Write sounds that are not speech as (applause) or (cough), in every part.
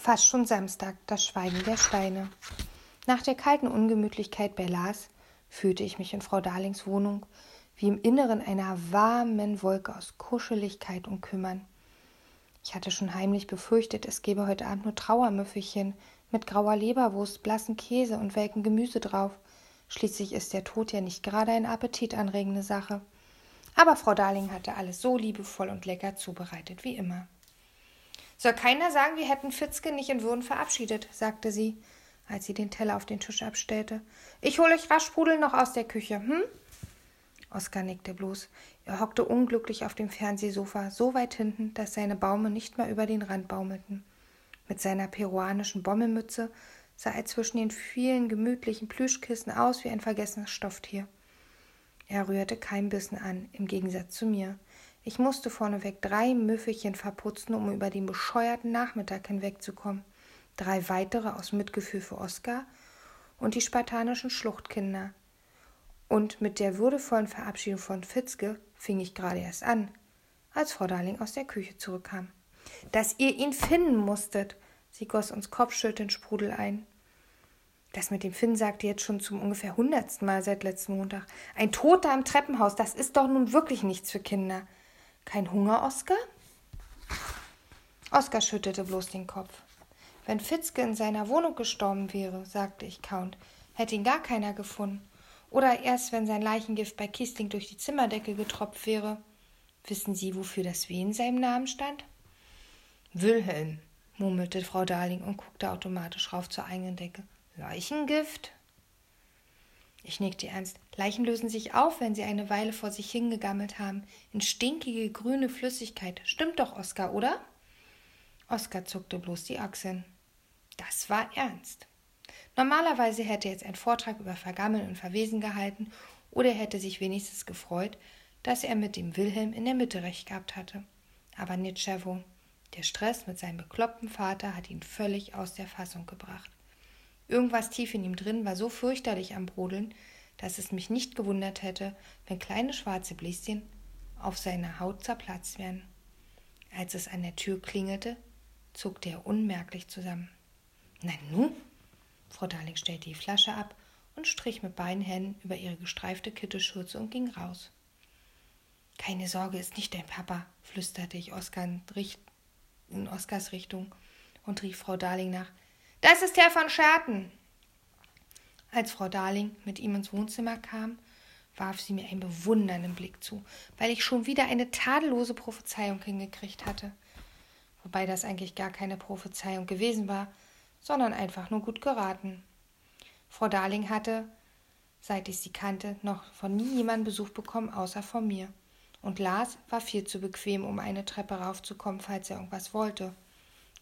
Fast schon Samstag, das Schweigen der Steine. Nach der kalten Ungemütlichkeit bei Lars fühlte ich mich in Frau Darlings Wohnung wie im Inneren einer warmen Wolke aus Kuscheligkeit und Kümmern. Ich hatte schon heimlich befürchtet, es gebe heute Abend nur Trauermüffelchen mit grauer Leberwurst, blassen Käse und welken Gemüse drauf. Schließlich ist der Tod ja nicht gerade eine appetitanregende Sache. Aber Frau Darling hatte alles so liebevoll und lecker zubereitet wie immer. Soll keiner sagen, wir hätten Fitzke nicht in Würden verabschiedet, sagte sie, als sie den Teller auf den Tisch abstellte. Ich hole euch rasch Sprudel noch aus der Küche, hm? Oskar nickte bloß. Er hockte unglücklich auf dem Fernsehsofa, so weit hinten, dass seine Baume nicht mehr über den Rand baumelten. Mit seiner peruanischen Bommelmütze sah er zwischen den vielen gemütlichen Plüschkissen aus wie ein vergessenes Stofftier. Er rührte kein Bissen an, im Gegensatz zu mir. Ich musste vorneweg drei Müffelchen verputzen, um über den bescheuerten Nachmittag hinwegzukommen. Drei weitere aus Mitgefühl für Oskar und die spartanischen Schluchtkinder. Und mit der würdevollen Verabschiedung von Fitzke fing ich gerade erst an, als Frau Darling aus der Küche zurückkam. Dass ihr ihn finden musstet, sie goss uns kopfschüttelnd Sprudel ein. Das mit dem Finn sagte jetzt schon zum ungefähr hundertsten Mal seit letzten Montag. Ein Toter im Treppenhaus, das ist doch nun wirklich nichts für Kinder. Kein Hunger, Oskar? Oskar schüttelte bloß den Kopf. Wenn Fitzke in seiner Wohnung gestorben wäre, sagte ich kaunt, hätte ihn gar keiner gefunden. Oder erst, wenn sein Leichengift bei Kisting durch die Zimmerdecke getropft wäre. Wissen Sie, wofür das W in seinem Namen stand? Wilhelm, murmelte Frau Darling und guckte automatisch rauf zur eigenen Decke. Leichengift? Ich nickte ernst. Leichen lösen sich auf, wenn sie eine Weile vor sich hingegammelt haben. In stinkige grüne Flüssigkeit. Stimmt doch, Oskar, oder? Oskar zuckte bloß die Achseln. Das war ernst. Normalerweise hätte er jetzt einen Vortrag über Vergammeln und Verwesen gehalten oder er hätte sich wenigstens gefreut, dass er mit dem Wilhelm in der Mitte recht gehabt hatte. Aber Nitschewo, der Stress mit seinem bekloppten Vater hat ihn völlig aus der Fassung gebracht. Irgendwas tief in ihm drin war so fürchterlich am Brodeln, dass es mich nicht gewundert hätte, wenn kleine schwarze Bläschen auf seiner Haut zerplatzt wären. Als es an der Tür klingelte, zuckte er unmerklich zusammen. Na nu? Frau Darling stellte die Flasche ab und strich mit beiden Händen über ihre gestreifte Kittelschürze und ging raus. Keine Sorge, ist nicht dein Papa, flüsterte ich Oskar in, in Oskars Richtung und rief Frau Darling nach. Das ist Herr von Scherten. Als Frau Darling mit ihm ins Wohnzimmer kam, warf sie mir einen bewundernden Blick zu, weil ich schon wieder eine tadellose Prophezeiung hingekriegt hatte. Wobei das eigentlich gar keine Prophezeiung gewesen war, sondern einfach nur gut geraten. Frau Darling hatte, seit ich sie kannte, noch von nie jemanden Besuch bekommen, außer von mir. Und Lars war viel zu bequem, um eine Treppe raufzukommen, falls er irgendwas wollte.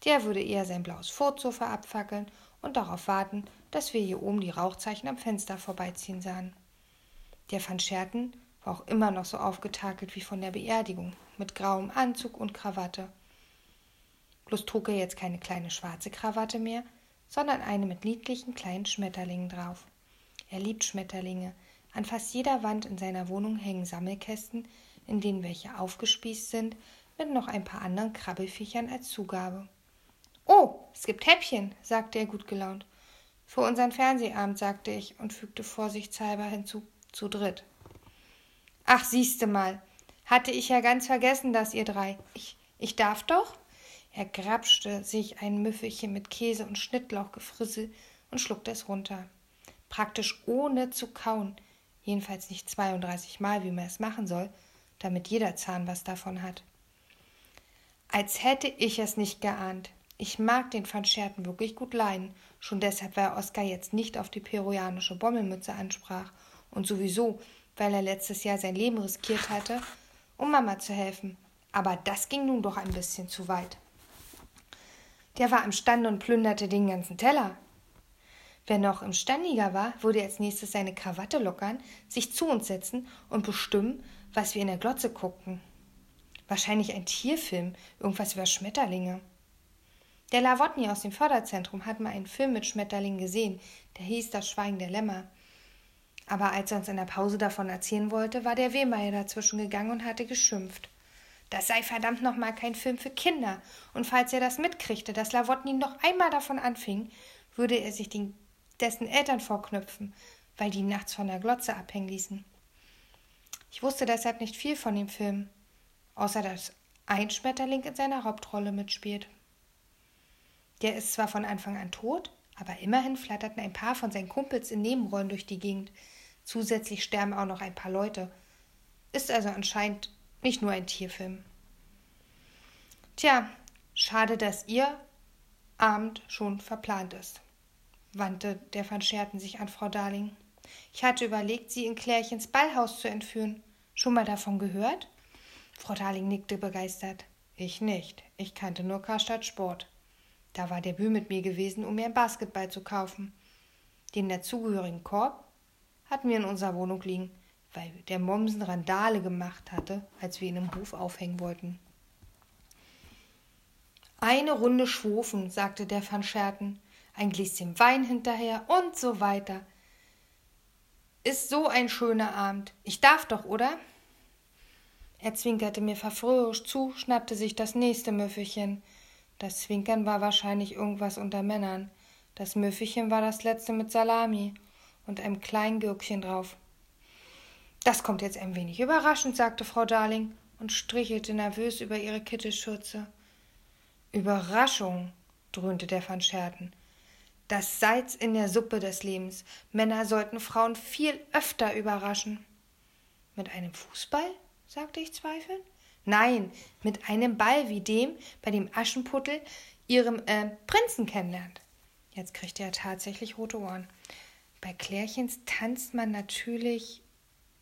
Der würde eher sein blaues Furzsofa abfackeln und darauf warten, dass wir hier oben die Rauchzeichen am Fenster vorbeiziehen sahen. Der Van Scherten war auch immer noch so aufgetakelt wie von der Beerdigung, mit grauem Anzug und Krawatte. Bloß trug er jetzt keine kleine schwarze Krawatte mehr, sondern eine mit niedlichen kleinen Schmetterlingen drauf. Er liebt Schmetterlinge. An fast jeder Wand in seiner Wohnung hängen Sammelkästen, in denen welche aufgespießt sind, mit noch ein paar anderen Krabbelfiechern als Zugabe. Oh, es gibt Häppchen, sagte er gut gelaunt. Für unseren Fernsehabend, sagte ich und fügte vorsichtshalber hinzu, zu dritt. Ach, siehste mal, hatte ich ja ganz vergessen, dass ihr drei. Ich, ich darf doch? Er grapschte sich ein Müffelchen mit Käse und Schnittlauchgefrissel und schluckte es runter. Praktisch ohne zu kauen, jedenfalls nicht 32 Mal, wie man es machen soll, damit jeder Zahn was davon hat. Als hätte ich es nicht geahnt. Ich mag den Van Scherten wirklich gut leiden, schon deshalb, weil Oskar jetzt nicht auf die peruanische Bommelmütze ansprach und sowieso, weil er letztes Jahr sein Leben riskiert hatte, um Mama zu helfen. Aber das ging nun doch ein bisschen zu weit. Der war imstande und plünderte den ganzen Teller. Wer noch imstandiger war, würde als nächstes seine Krawatte lockern, sich zu uns setzen und bestimmen, was wir in der Glotze guckten. Wahrscheinlich ein Tierfilm, irgendwas über Schmetterlinge. Der Lawotny aus dem Förderzentrum hat mal einen Film mit Schmetterlingen gesehen, der hieß Das Schweigen der Lämmer. Aber als er uns in der Pause davon erzählen wollte, war der Wehmeier dazwischen gegangen und hatte geschimpft. Das sei verdammt nochmal kein Film für Kinder. Und falls er das mitkriegte, dass Lavotnin noch einmal davon anfing, würde er sich den, dessen Eltern vorknüpfen, weil die ihn nachts von der Glotze abhängen ließen. Ich wusste deshalb nicht viel von dem Film, außer dass ein Schmetterling in seiner Hauptrolle mitspielt. Der ist zwar von Anfang an tot, aber immerhin flatterten ein paar von seinen Kumpels in Nebenrollen durch die Gegend. Zusätzlich sterben auch noch ein paar Leute. Ist also anscheinend nicht nur ein Tierfilm. Tja, schade, dass Ihr Abend schon verplant ist, wandte der Van Scherten sich an Frau Darling. Ich hatte überlegt, Sie in Klärchens Ballhaus zu entführen. Schon mal davon gehört? Frau Darling nickte begeistert. Ich nicht. Ich kannte nur Karstadt Sport. Da war der Bü mit mir gewesen, um mir ein Basketball zu kaufen. Den dazugehörigen Korb hatten wir in unserer Wohnung liegen, weil der Mommsen Randale gemacht hatte, als wir ihn im Hof aufhängen wollten. Eine Runde schwofen, sagte der Van Scherten, ein Gläschen Wein hinterher und so weiter. Ist so ein schöner Abend. Ich darf doch, oder? Er zwinkerte mir verfröhlich zu, schnappte sich das nächste Müffelchen. Das Zwinkern war wahrscheinlich irgendwas unter Männern. Das Müffelchen war das letzte mit Salami und einem kleinen Gürkchen drauf. Das kommt jetzt ein wenig überraschend, sagte Frau Darling und strichelte nervös über ihre Kittelschürze. Überraschung, dröhnte der Van Scherten. Das Salz in der Suppe des Lebens. Männer sollten Frauen viel öfter überraschen. Mit einem Fußball? sagte ich zweifelnd. Nein, mit einem Ball wie dem, bei dem Aschenputtel ihrem äh, Prinzen kennenlernt. Jetzt kriegt er tatsächlich rote Ohren. Bei Klärchens tanzt man natürlich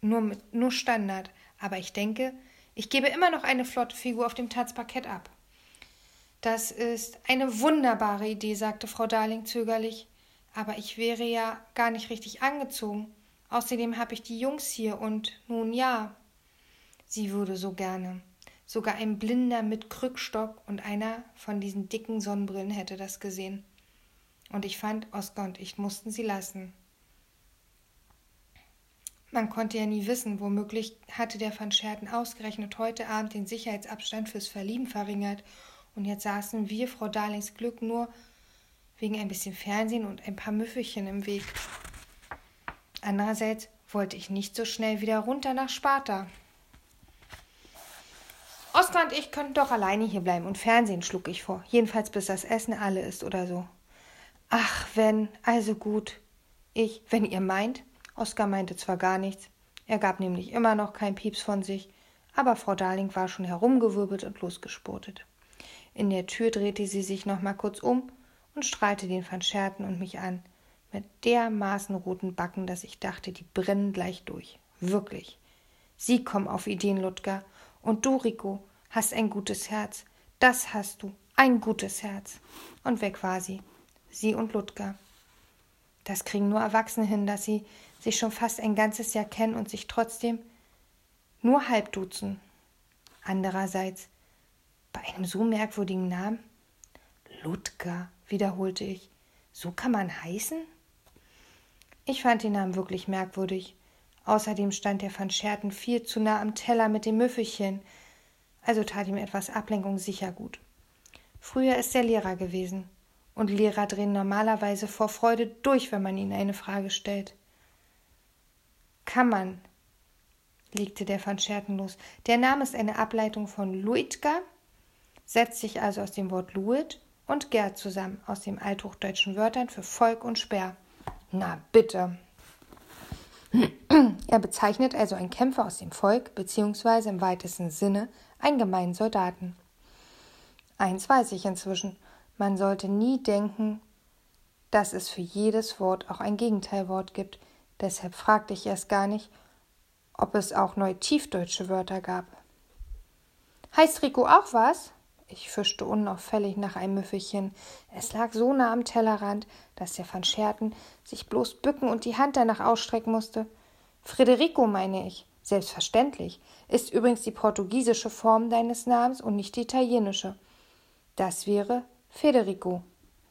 nur, mit, nur Standard, aber ich denke, ich gebe immer noch eine flotte Figur auf dem Tanzparkett ab. Das ist eine wunderbare Idee, sagte Frau Darling zögerlich. Aber ich wäre ja gar nicht richtig angezogen. Außerdem habe ich die Jungs hier und nun ja. Sie würde so gerne. Sogar ein Blinder mit Krückstock und einer von diesen dicken Sonnenbrillen hätte das gesehen. Und ich fand, Oskar und ich mussten sie lassen. Man konnte ja nie wissen, womöglich hatte der Van Scherten ausgerechnet heute Abend den Sicherheitsabstand fürs Verlieben verringert und jetzt saßen wir, Frau Darlings Glück, nur wegen ein bisschen Fernsehen und ein paar Müffelchen im Weg. Andererseits wollte ich nicht so schnell wieder runter nach Sparta. Oskar und ich könnten doch alleine hier bleiben und Fernsehen, schlug ich vor. Jedenfalls bis das Essen alle ist oder so. Ach, wenn, also gut. Ich, wenn ihr meint. Oskar meinte zwar gar nichts, er gab nämlich immer noch kein Pieps von sich, aber Frau Darling war schon herumgewirbelt und losgespotet. In der Tür drehte sie sich noch mal kurz um und strahlte den Van Scherten und mich an, mit dermaßen roten Backen, dass ich dachte, die brennen gleich durch. Wirklich. Sie kommen auf Ideen, Ludger. Und du, Rico, hast ein gutes Herz. Das hast du. Ein gutes Herz. Und weg war sie. Sie und Ludger. Das kriegen nur Erwachsene hin, dass sie sich schon fast ein ganzes Jahr kennen und sich trotzdem nur halb duzen. Andererseits, bei einem so merkwürdigen Namen? Ludger, wiederholte ich. So kann man heißen? Ich fand den Namen wirklich merkwürdig. Außerdem stand der Van Scherten viel zu nah am Teller mit dem Müffelchen. Also tat ihm etwas Ablenkung sicher gut. Früher ist er Lehrer gewesen. Und Lehrer drehen normalerweise vor Freude durch, wenn man ihnen eine Frage stellt. Kann man, legte der Van Scherten los. Der Name ist eine Ableitung von Luitga, setzt sich also aus dem Wort Luit und Gerd zusammen, aus den althochdeutschen Wörtern für Volk und Speer. Na bitte. (clears throat) Er bezeichnet also einen Kämpfer aus dem Volk, beziehungsweise im weitesten Sinne einen gemeinen Soldaten. Eins weiß ich inzwischen, man sollte nie denken, dass es für jedes Wort auch ein Gegenteilwort gibt, deshalb fragte ich erst gar nicht, ob es auch neue tiefdeutsche Wörter gab. Heißt Rico auch was? Ich fischte unauffällig nach einem Müffelchen. Es lag so nah am Tellerrand, dass der Van Scherten sich bloß bücken und die Hand danach ausstrecken musste. Frederico, meine ich. Selbstverständlich. Ist übrigens die portugiesische Form deines Namens und nicht die italienische. Das wäre Federico.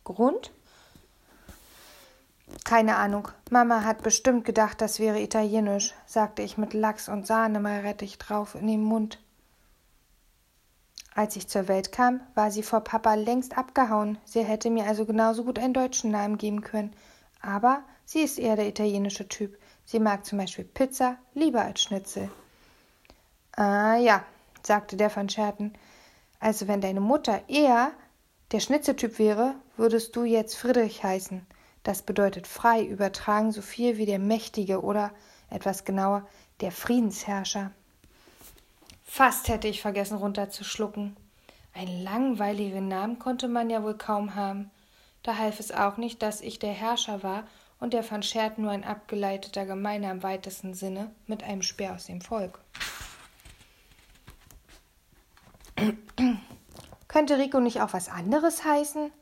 Grund? Keine Ahnung. Mama hat bestimmt gedacht, das wäre italienisch, sagte ich mit Lachs und Sahne mal Rettich drauf in den Mund. Als ich zur Welt kam, war sie vor Papa längst abgehauen. Sie hätte mir also genauso gut einen deutschen Namen geben können. Aber sie ist eher der italienische Typ. Sie mag zum Beispiel Pizza lieber als Schnitzel. Ah ja, sagte der von Scherten. Also wenn deine Mutter eher der Schnitzeltyp wäre, würdest du jetzt Friedrich heißen. Das bedeutet frei übertragen so viel wie der Mächtige oder etwas genauer der Friedensherrscher. Fast hätte ich vergessen runterzuschlucken. Einen langweiligen Namen konnte man ja wohl kaum haben. Da half es auch nicht, dass ich der Herrscher war und der van Schert nur ein abgeleiteter Gemeiner im weitesten Sinne mit einem Speer aus dem Volk. (clears throat) Könnte Rico nicht auch was anderes heißen?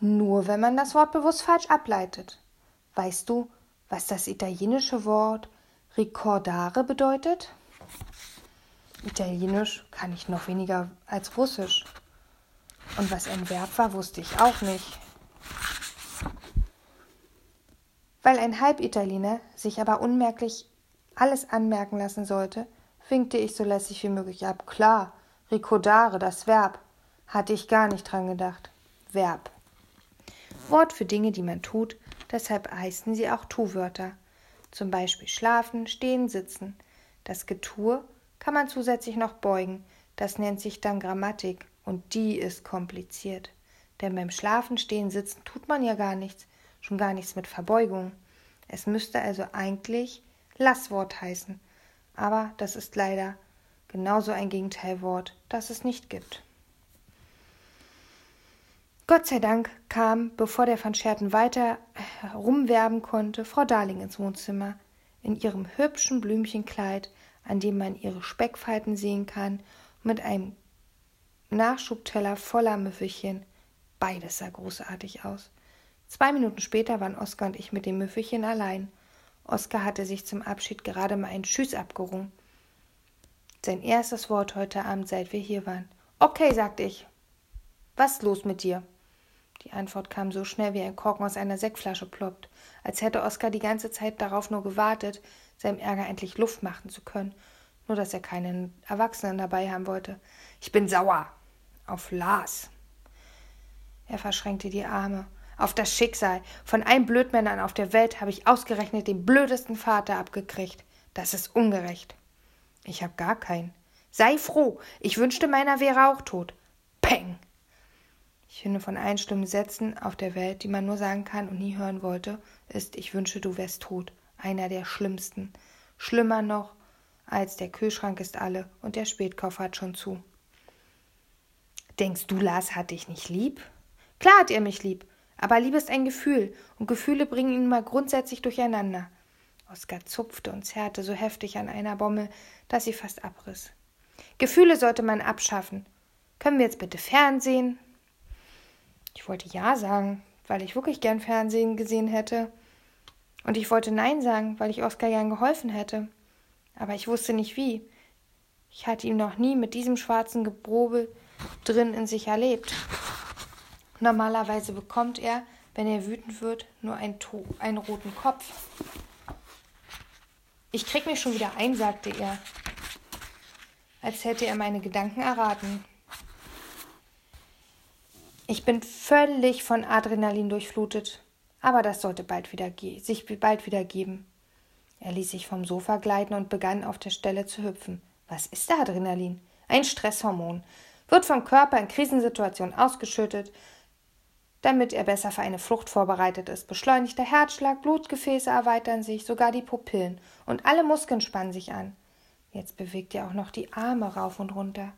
Nur wenn man das Wort bewusst falsch ableitet. Weißt du, was das italienische Wort ricordare bedeutet? Italienisch kann ich noch weniger als Russisch. Und was ein Verb war, wusste ich auch nicht. Weil ein Halbitaliener sich aber unmerklich alles anmerken lassen sollte, winkte ich so lässig wie möglich ab. Klar, ricordare, das Verb. Hatte ich gar nicht dran gedacht. Verb. Wort für Dinge, die man tut, deshalb heißen sie auch Tu-Wörter. Zum Beispiel schlafen, stehen, sitzen. Das Getue kann man zusätzlich noch beugen. Das nennt sich dann Grammatik und die ist kompliziert. Denn beim Schlafen, Stehen, Sitzen tut man ja gar nichts, schon gar nichts mit Verbeugung. Es müsste also eigentlich Lasswort heißen. Aber das ist leider genauso ein Gegenteilwort, das es nicht gibt. Gott sei Dank kam, bevor der Van Scherten weiter herumwerben konnte, Frau Darling ins Wohnzimmer. In ihrem hübschen Blümchenkleid an dem man ihre Speckfalten sehen kann, mit einem Nachschubteller voller Müffelchen. Beides sah großartig aus. Zwei Minuten später waren Oskar und ich mit dem Müffelchen allein. Oskar hatte sich zum Abschied gerade mal ein Tschüss abgerungen. Sein erstes Wort heute Abend, seit wir hier waren. Okay, sagte ich. Was ist los mit dir? Die Antwort kam so schnell wie ein Korken aus einer Sektflasche ploppt, als hätte Oskar die ganze Zeit darauf nur gewartet, seinem Ärger endlich Luft machen zu können, nur dass er keinen Erwachsenen dabei haben wollte. Ich bin sauer. Auf Lars. Er verschränkte die Arme. Auf das Schicksal. Von allen Blödmännern auf der Welt habe ich ausgerechnet den blödesten Vater abgekriegt. Das ist ungerecht. Ich habe gar keinen. Sei froh. Ich wünschte, meiner wäre auch tot. Peng. Ich finde, von allen schlimmen Sätzen auf der Welt, die man nur sagen kann und nie hören wollte, ist Ich wünsche, du wärst tot einer der schlimmsten. Schlimmer noch als der Kühlschrank ist alle und der Spätkoffer hat schon zu. Denkst du, Lars hat dich nicht lieb? Klar hat er mich lieb, aber Liebe ist ein Gefühl und Gefühle bringen ihn mal grundsätzlich durcheinander. Oskar zupfte und zerrte so heftig an einer Bommel, dass sie fast abriss. Gefühle sollte man abschaffen. Können wir jetzt bitte Fernsehen? Ich wollte ja sagen, weil ich wirklich gern Fernsehen gesehen hätte. Und ich wollte Nein sagen, weil ich Oskar gern geholfen hätte. Aber ich wusste nicht wie. Ich hatte ihn noch nie mit diesem schwarzen Gebrobel drin in sich erlebt. Normalerweise bekommt er, wenn er wütend wird, nur einen, einen roten Kopf. Ich krieg mich schon wieder ein, sagte er, als hätte er meine Gedanken erraten. Ich bin völlig von Adrenalin durchflutet aber das sollte bald wieder sich bald wieder geben. Er ließ sich vom Sofa gleiten und begann auf der Stelle zu hüpfen. Was ist Adrenalin? Ein Stresshormon. Wird vom Körper in Krisensituationen ausgeschüttet, damit er besser für eine Flucht vorbereitet ist. Beschleunigt der Herzschlag, Blutgefäße erweitern sich, sogar die Pupillen und alle Muskeln spannen sich an. Jetzt bewegt er auch noch die Arme rauf und runter.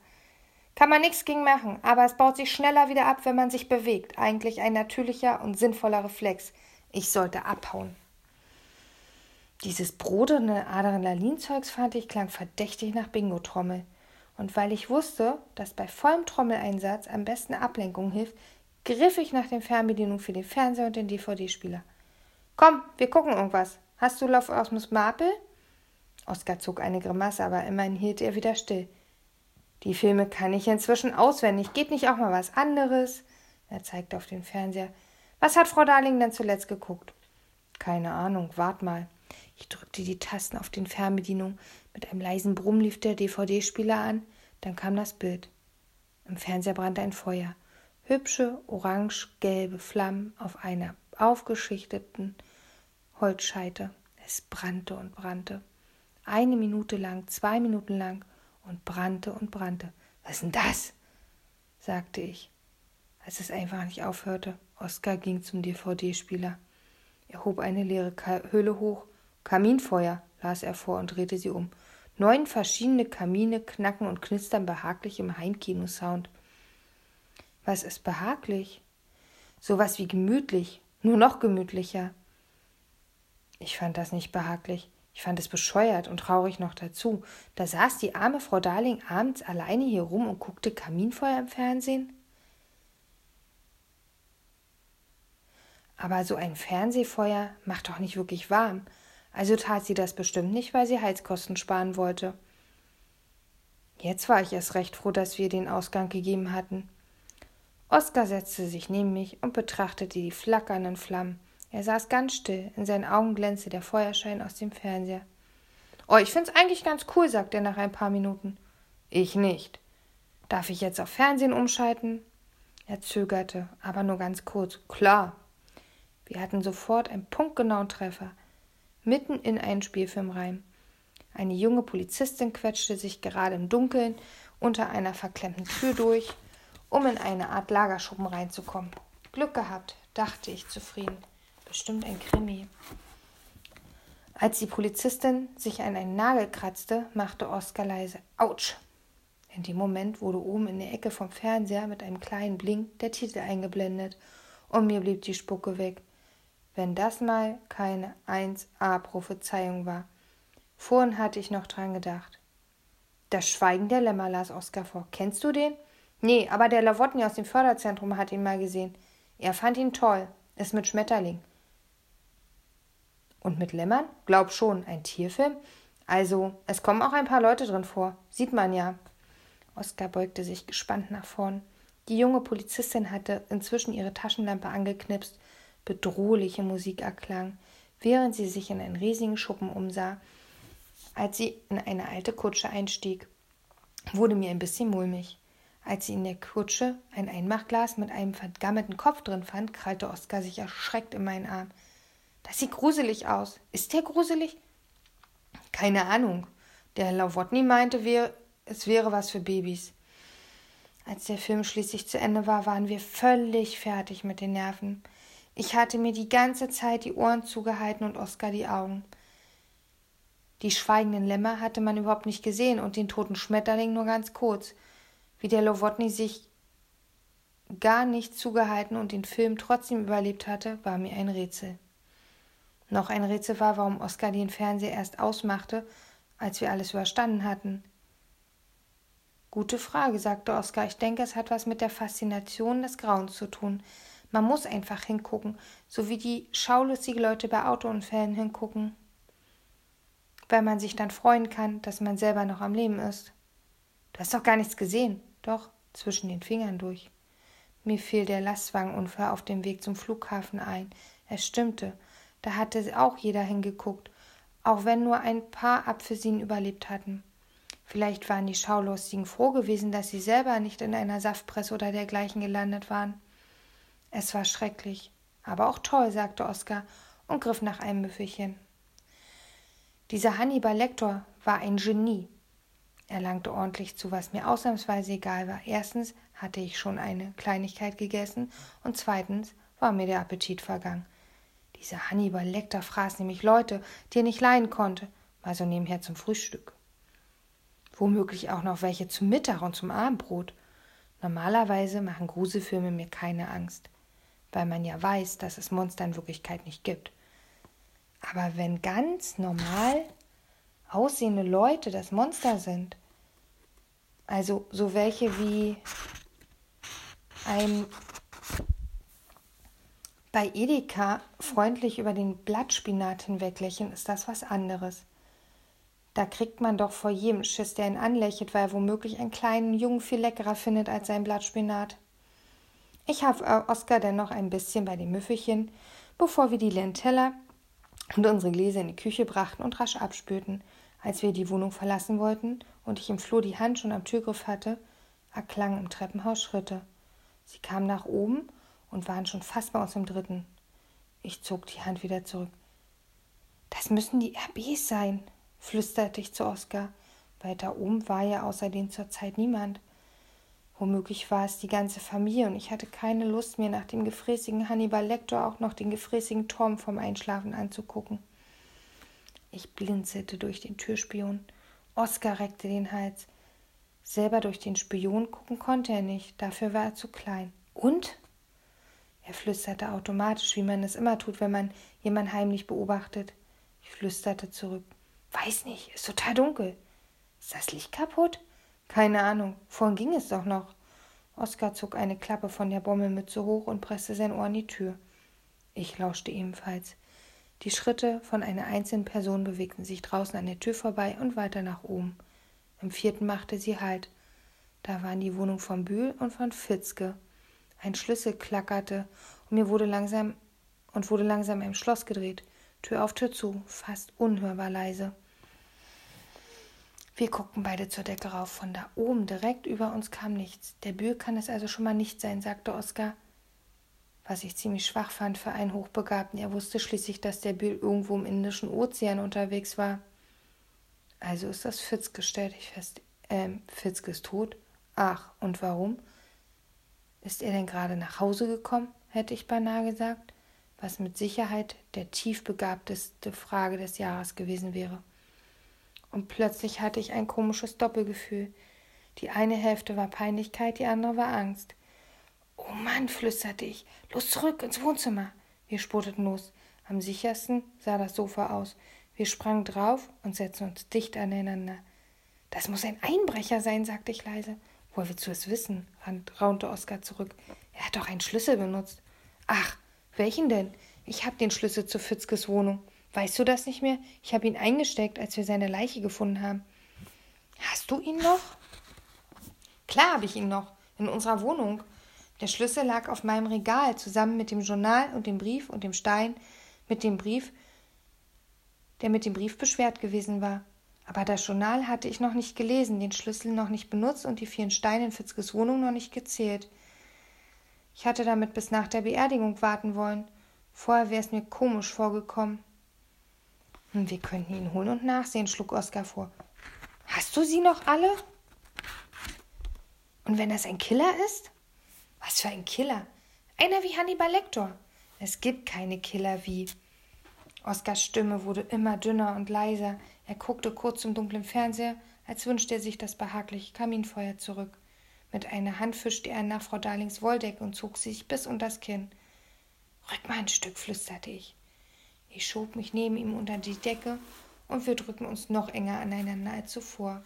Kann man nichts gegen machen, aber es baut sich schneller wieder ab, wenn man sich bewegt. Eigentlich ein natürlicher und sinnvoller Reflex. Ich sollte abhauen. Dieses brodende Adrenalinzeugs fand ich klang verdächtig nach Bingo-Trommel. Und weil ich wusste, dass bei vollem Trommeleinsatz am besten Ablenkung hilft, griff ich nach den Fernbedienungen für den Fernseher und den DVD-Spieler. Komm, wir gucken irgendwas. Hast du Love Miss Marple? Oskar zog eine Grimasse, aber immerhin hielt er wieder still. Die Filme kann ich inzwischen auswendig. Geht nicht auch mal was anderes? Er zeigte auf den Fernseher. Was hat Frau Darling denn zuletzt geguckt? Keine Ahnung, wart mal. Ich drückte die Tasten auf den Fernbedienungen. Mit einem leisen Brumm lief der DVD-Spieler an. Dann kam das Bild. Im Fernseher brannte ein Feuer. Hübsche, orange-gelbe Flammen auf einer aufgeschichteten Holzscheite. Es brannte und brannte. Eine Minute lang, zwei Minuten lang und brannte und brannte. Was ist denn das? sagte ich, als es einfach nicht aufhörte. Oskar ging zum DVD-Spieler. Er hob eine leere Hülle hoch. Kaminfeuer, las er vor und drehte sie um. Neun verschiedene Kamine knacken und knistern behaglich im Heimkinosound. Was ist behaglich? Sowas wie gemütlich, nur noch gemütlicher. Ich fand das nicht behaglich. Ich fand es bescheuert und traurig noch dazu. Da saß die arme Frau Darling abends alleine hier rum und guckte Kaminfeuer im Fernsehen. Aber so ein Fernsehfeuer macht doch nicht wirklich warm. Also tat sie das bestimmt nicht, weil sie Heizkosten sparen wollte. Jetzt war ich erst recht froh, dass wir den Ausgang gegeben hatten. Oskar setzte sich neben mich und betrachtete die flackernden Flammen. Er saß ganz still, in seinen Augen glänzte der Feuerschein aus dem Fernseher. Oh, ich find's eigentlich ganz cool, sagte er nach ein paar Minuten. Ich nicht. Darf ich jetzt auf Fernsehen umschalten? Er zögerte, aber nur ganz kurz. Klar. Wir hatten sofort einen punktgenauen Treffer, mitten in einen Spielfilm rein. Eine junge Polizistin quetschte sich gerade im Dunkeln unter einer verklemmten Tür durch, um in eine Art Lagerschuppen reinzukommen. Glück gehabt, dachte ich zufrieden. Bestimmt ein Krimi. Als die Polizistin sich an einen Nagel kratzte, machte Oskar leise Autsch. In dem Moment wurde oben in der Ecke vom Fernseher mit einem kleinen Blink der Titel eingeblendet und mir blieb die Spucke weg. Wenn das mal keine 1a-Prophezeiung war. Vorhin hatte ich noch dran gedacht. Das Schweigen der Lämmer las Oskar vor. Kennst du den? Nee, aber der Lawotny aus dem Förderzentrum hat ihn mal gesehen. Er fand ihn toll. Ist mit Schmetterling. Und mit Lämmern? Glaub schon, ein Tierfilm? Also, es kommen auch ein paar Leute drin vor. Sieht man ja. Oskar beugte sich gespannt nach vorn. Die junge Polizistin hatte inzwischen ihre Taschenlampe angeknipst. Bedrohliche Musik erklang, während sie sich in einen riesigen Schuppen umsah. Als sie in eine alte Kutsche einstieg, wurde mir ein bisschen mulmig. Als sie in der Kutsche ein Einmachglas mit einem vergammelten Kopf drin fand, krallte Oskar sich erschreckt in meinen Arm. Das sieht gruselig aus. Ist der gruselig? Keine Ahnung. Der Lawotny meinte, wir, es wäre was für Babys. Als der Film schließlich zu Ende war, waren wir völlig fertig mit den Nerven. Ich hatte mir die ganze Zeit die Ohren zugehalten und Oskar die Augen. Die schweigenden Lämmer hatte man überhaupt nicht gesehen und den toten Schmetterling nur ganz kurz. Wie der Lowotny sich gar nicht zugehalten und den Film trotzdem überlebt hatte, war mir ein Rätsel. Noch ein Rätsel war, warum Oskar den Fernseher erst ausmachte, als wir alles überstanden hatten. Gute Frage, sagte Oskar. Ich denke, es hat was mit der Faszination des Grauens zu tun. Man muss einfach hingucken, so wie die schaulustigen Leute bei Autounfällen hingucken. Weil man sich dann freuen kann, dass man selber noch am Leben ist. Du hast doch gar nichts gesehen. Doch, zwischen den Fingern durch. Mir fiel der Lastwagenunfall auf dem Weg zum Flughafen ein. Es stimmte. Da hatte auch jeder hingeguckt, auch wenn nur ein paar Apfelsinen überlebt hatten. Vielleicht waren die Schaulustigen froh gewesen, dass sie selber nicht in einer Saftpresse oder dergleichen gelandet waren. Es war schrecklich, aber auch toll, sagte Oskar und griff nach einem Müffelchen. Dieser Hannibal Lecter war ein Genie. Er langte ordentlich zu, was mir ausnahmsweise egal war. Erstens hatte ich schon eine Kleinigkeit gegessen und zweitens war mir der Appetit vergangen. Dieser Hannibal Lecter fraß nämlich Leute, die er nicht leiden konnte, mal so nebenher zum Frühstück. Womöglich auch noch welche zum Mittag und zum Abendbrot. Normalerweise machen Gruselfilme mir keine Angst, weil man ja weiß, dass es Monster in Wirklichkeit nicht gibt. Aber wenn ganz normal aussehende Leute das Monster sind, also so welche wie ein bei Edeka freundlich über den Blattspinat hinweglächeln, ist das was anderes. Da kriegt man doch vor jedem Schiss, der ihn anlächelt, weil er womöglich einen kleinen Jungen viel leckerer findet als sein Blattspinat. Ich habe äh, Oskar dennoch ein bisschen bei dem Müffelchen, bevor wir die leeren Teller und unsere Gläser in die Küche brachten und rasch abspülten. Als wir die Wohnung verlassen wollten und ich im Flur die Hand schon am Türgriff hatte, erklangen im Treppenhaus Schritte. Sie kamen nach oben und waren schon fast bei uns im dritten. Ich zog die Hand wieder zurück. Das müssen die RBs sein, flüsterte ich zu Oskar. Weiter oben war ja außerdem zur Zeit niemand. Womöglich war es die ganze Familie und ich hatte keine Lust, mir nach dem gefräßigen Hannibal Lecter auch noch den gefräßigen Tom vom Einschlafen anzugucken. Ich blinzelte durch den Türspion. Oskar reckte den Hals. Selber durch den Spion gucken konnte er nicht, dafür war er zu klein. Und? Er flüsterte automatisch, wie man es immer tut, wenn man jemanden heimlich beobachtet. Ich flüsterte zurück. Weiß nicht, ist total dunkel. Ist das Licht kaputt? Keine Ahnung, vorhin ging es doch noch. Oskar zog eine Klappe von der Bommelmütze hoch und presste sein Ohr an die Tür. Ich lauschte ebenfalls. Die Schritte von einer einzelnen Person bewegten sich draußen an der Tür vorbei und weiter nach oben. Im vierten machte sie Halt. Da waren die Wohnung von Bühl und von Fitzke. Ein Schlüssel klackerte und mir wurde langsam und wurde langsam im Schloss gedreht. Tür auf Tür zu, fast unhörbar leise. Wir guckten beide zur Decke rauf. Von da oben direkt über uns kam nichts. Der Bühl kann es also schon mal nicht sein, sagte Oskar. Was ich ziemlich schwach fand für einen Hochbegabten. Er wusste schließlich, dass der Bühl irgendwo im Indischen Ozean unterwegs war. Also ist das Fitzke, stellte ich fest. Ähm, Fitzke ist tot? Ach, und warum? Ist er denn gerade nach Hause gekommen? hätte ich beinahe gesagt, was mit Sicherheit der tiefbegabteste Frage des Jahres gewesen wäre. Und plötzlich hatte ich ein komisches Doppelgefühl. Die eine Hälfte war Peinlichkeit, die andere war Angst. Oh Mann, flüsterte ich. Los zurück ins Wohnzimmer. Wir spurteten los. Am sichersten sah das Sofa aus. Wir sprangen drauf und setzten uns dicht aneinander. Das muss ein Einbrecher sein, sagte ich leise. Woher willst du es wissen? raunte Oskar zurück. Er hat doch einen Schlüssel benutzt. Ach, welchen denn? Ich hab den Schlüssel zu Fitzkes Wohnung. Weißt du das nicht mehr? Ich habe ihn eingesteckt, als wir seine Leiche gefunden haben. Hast du ihn noch? Klar habe ich ihn noch. In unserer Wohnung. Der Schlüssel lag auf meinem Regal zusammen mit dem Journal und dem Brief und dem Stein mit dem Brief, der mit dem Brief beschwert gewesen war. Aber das Journal hatte ich noch nicht gelesen, den Schlüssel noch nicht benutzt und die vielen Steine in Fitzkes Wohnung noch nicht gezählt. Ich hatte damit bis nach der Beerdigung warten wollen. Vorher wäre es mir komisch vorgekommen. Hm, wir könnten ihn holen und nachsehen, schlug Oskar vor. Hast du sie noch alle? Und wenn das ein Killer ist? Was für ein Killer? Einer wie Hannibal Lecter. Es gibt keine Killer wie. Oskars Stimme wurde immer dünner und leiser. Er guckte kurz zum dunklen Fernseher, als wünschte er sich das behagliche Kaminfeuer zurück. Mit einer Hand fischte er nach Frau Darlings Wolldecke und zog sich bis unter das Kinn. Rück mal ein Stück, flüsterte ich. Ich schob mich neben ihm unter die Decke und wir drückten uns noch enger aneinander als zuvor.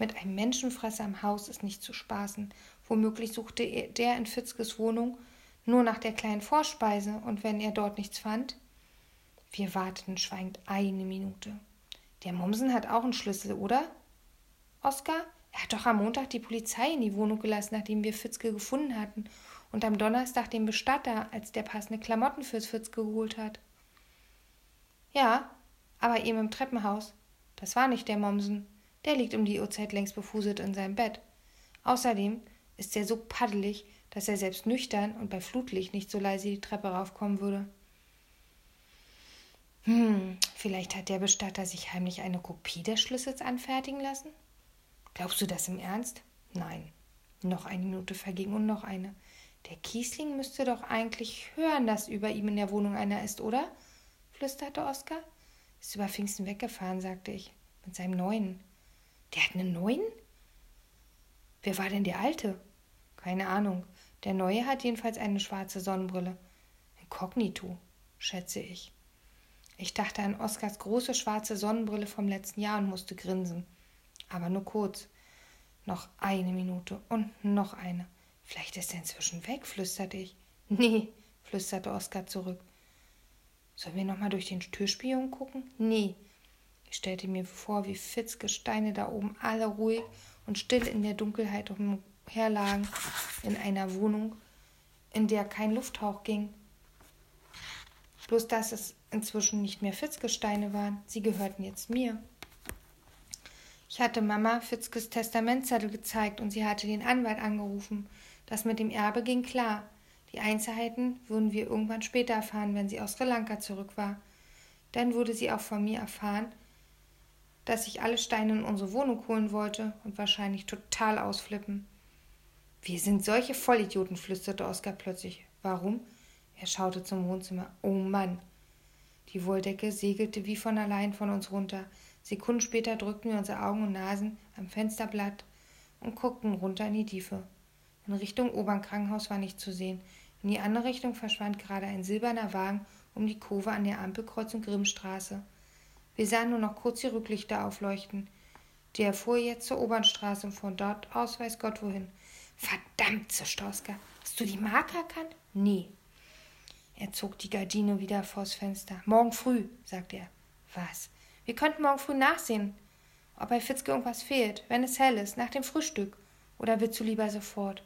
Mit einem Menschenfresser im Haus ist nicht zu spaßen. Womöglich suchte der in Fitzkes Wohnung nur nach der kleinen Vorspeise und wenn er dort nichts fand. Wir warteten schweigend eine Minute. Der Mommsen hat auch einen Schlüssel, oder? Oskar? Er hat doch am Montag die Polizei in die Wohnung gelassen, nachdem wir Fitzke gefunden hatten. Und am Donnerstag den Bestatter, als der passende Klamotten fürs Fitzke geholt hat. Ja, aber eben im Treppenhaus. Das war nicht der Mommsen. Der liegt um die Uhrzeit längst befuselt in seinem Bett. Außerdem ist er so paddelig, dass er selbst nüchtern und bei Flutlicht nicht so leise die Treppe raufkommen würde. Hm, vielleicht hat der Bestatter sich heimlich eine Kopie des Schlüssels anfertigen lassen? Glaubst du das im Ernst? Nein. Noch eine Minute verging und noch eine. Der Kiesling müsste doch eigentlich hören, dass über ihm in der Wohnung einer ist, oder? flüsterte Oskar. Ist über Pfingsten weggefahren, sagte ich. Mit seinem Neuen. Der hat einen Neuen? Wer war denn der Alte? Keine Ahnung. Der Neue hat jedenfalls eine schwarze Sonnenbrille. Inkognito, schätze ich. Ich dachte an Oskars große schwarze Sonnenbrille vom letzten Jahr und musste grinsen. Aber nur kurz. Noch eine Minute und noch eine. Vielleicht ist er inzwischen weg, flüsterte ich. (laughs) Nee, flüsterte Oskar zurück. Sollen wir nochmal durch den Türspion gucken? Nee. Ich stellte mir vor, wie Fitzke Steine da oben alle ruhig und still in der Dunkelheit umherlagen, in einer Wohnung, in der kein Lufthauch ging. Bloß dass es inzwischen nicht mehr Fitzke Steine waren, sie gehörten jetzt mir. Ich hatte Mama Fitzkes Testamentzettel gezeigt und sie hatte den Anwalt angerufen. Das mit dem Erbe ging klar. Die Einzelheiten würden wir irgendwann später erfahren, wenn sie aus Sri Lanka zurück war. Dann würde sie auch von mir erfahren, dass ich alle Steine in unsere Wohnung holen wollte und wahrscheinlich total ausflippen. Wir sind solche Vollidioten, flüsterte Oskar plötzlich. Warum? Er schaute zum Wohnzimmer. Oh Mann. Die Wolldecke segelte wie von allein von uns runter. Sekunden später drückten wir unsere Augen und Nasen am Fensterblatt und guckten runter in die Tiefe. In Richtung Obernkrankenhaus war nicht zu sehen. In die andere Richtung verschwand gerade ein silberner Wagen um die Kurve an der Ampelkreuzung Grimmstraße. Wir sahen nur noch kurz die Rücklichter aufleuchten. Der fuhr jetzt zur Obernstraße und von dort aus weiß Gott wohin. Verdammt, zischte Oskar. Hast du die Marke erkannt? Nee. Er zog die Gardine wieder vors Fenster. Morgen früh, sagte er. Was? Wir könnten morgen früh nachsehen, ob bei Fitzke irgendwas fehlt, wenn es hell ist, nach dem Frühstück. Oder willst du lieber sofort?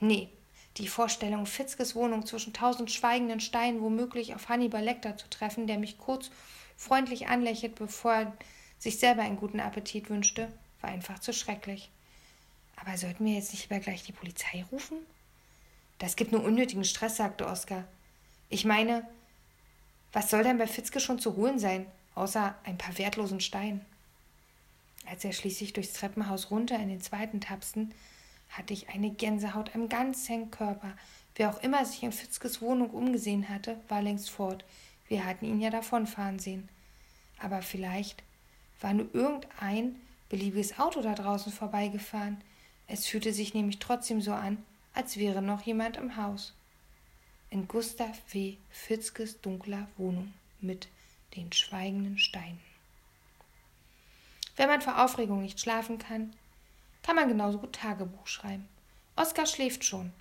Nee, die Vorstellung, Fitzkes Wohnung zwischen tausend schweigenden Steinen womöglich auf Hannibal Lecter zu treffen, der mich kurz freundlich anlächelt, bevor er sich selber einen guten Appetit wünschte, war einfach zu schrecklich. Aber sollten wir jetzt nicht lieber gleich die Polizei rufen? Das gibt nur unnötigen Stress, sagte Oskar. Ich meine, was soll denn bei Fitzke schon zu holen sein, außer ein paar wertlosen Steinen? Als er schließlich durchs Treppenhaus runter in den zweiten tapsten, hatte ich eine Gänsehaut am ganzen Körper. Wer auch immer sich in Fitzkes Wohnung umgesehen hatte, war längst fort. Wir hatten ihn ja davonfahren sehen. Aber vielleicht war nur irgendein beliebiges Auto da draußen vorbeigefahren. Es fühlte sich nämlich trotzdem so an, als wäre noch jemand im Haus. In Gustav W. Fitzkes dunkler Wohnung mit den schweigenden Steinen. Wenn man vor Aufregung nicht schlafen kann, kann man genauso gut Tagebuch schreiben. Oskar schläft schon.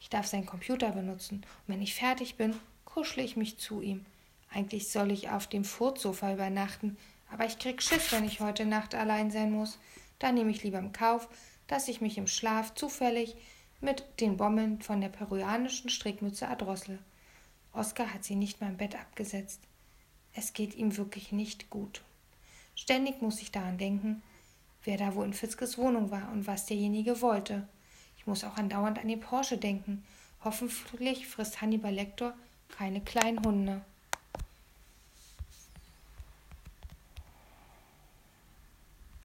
Ich darf seinen Computer benutzen und wenn ich fertig bin, kuschle ich mich zu ihm. Eigentlich soll ich auf dem Furzsofa übernachten, aber ich krieg Schiss, wenn ich heute Nacht allein sein muss. Da nehme ich lieber im Kauf, dass ich mich im Schlaf zufällig mit den Bommeln von der peruanischen Strickmütze erdrossle. Oskar hat sie nicht mal im Bett abgesetzt. Es geht ihm wirklich nicht gut. Ständig muss ich daran denken, wer da wohl in Fitzkes Wohnung war und was derjenige wollte. Ich muss auch andauernd an den Porsche denken. Hoffentlich frisst Hannibal Lecter keine kleinen Hunde.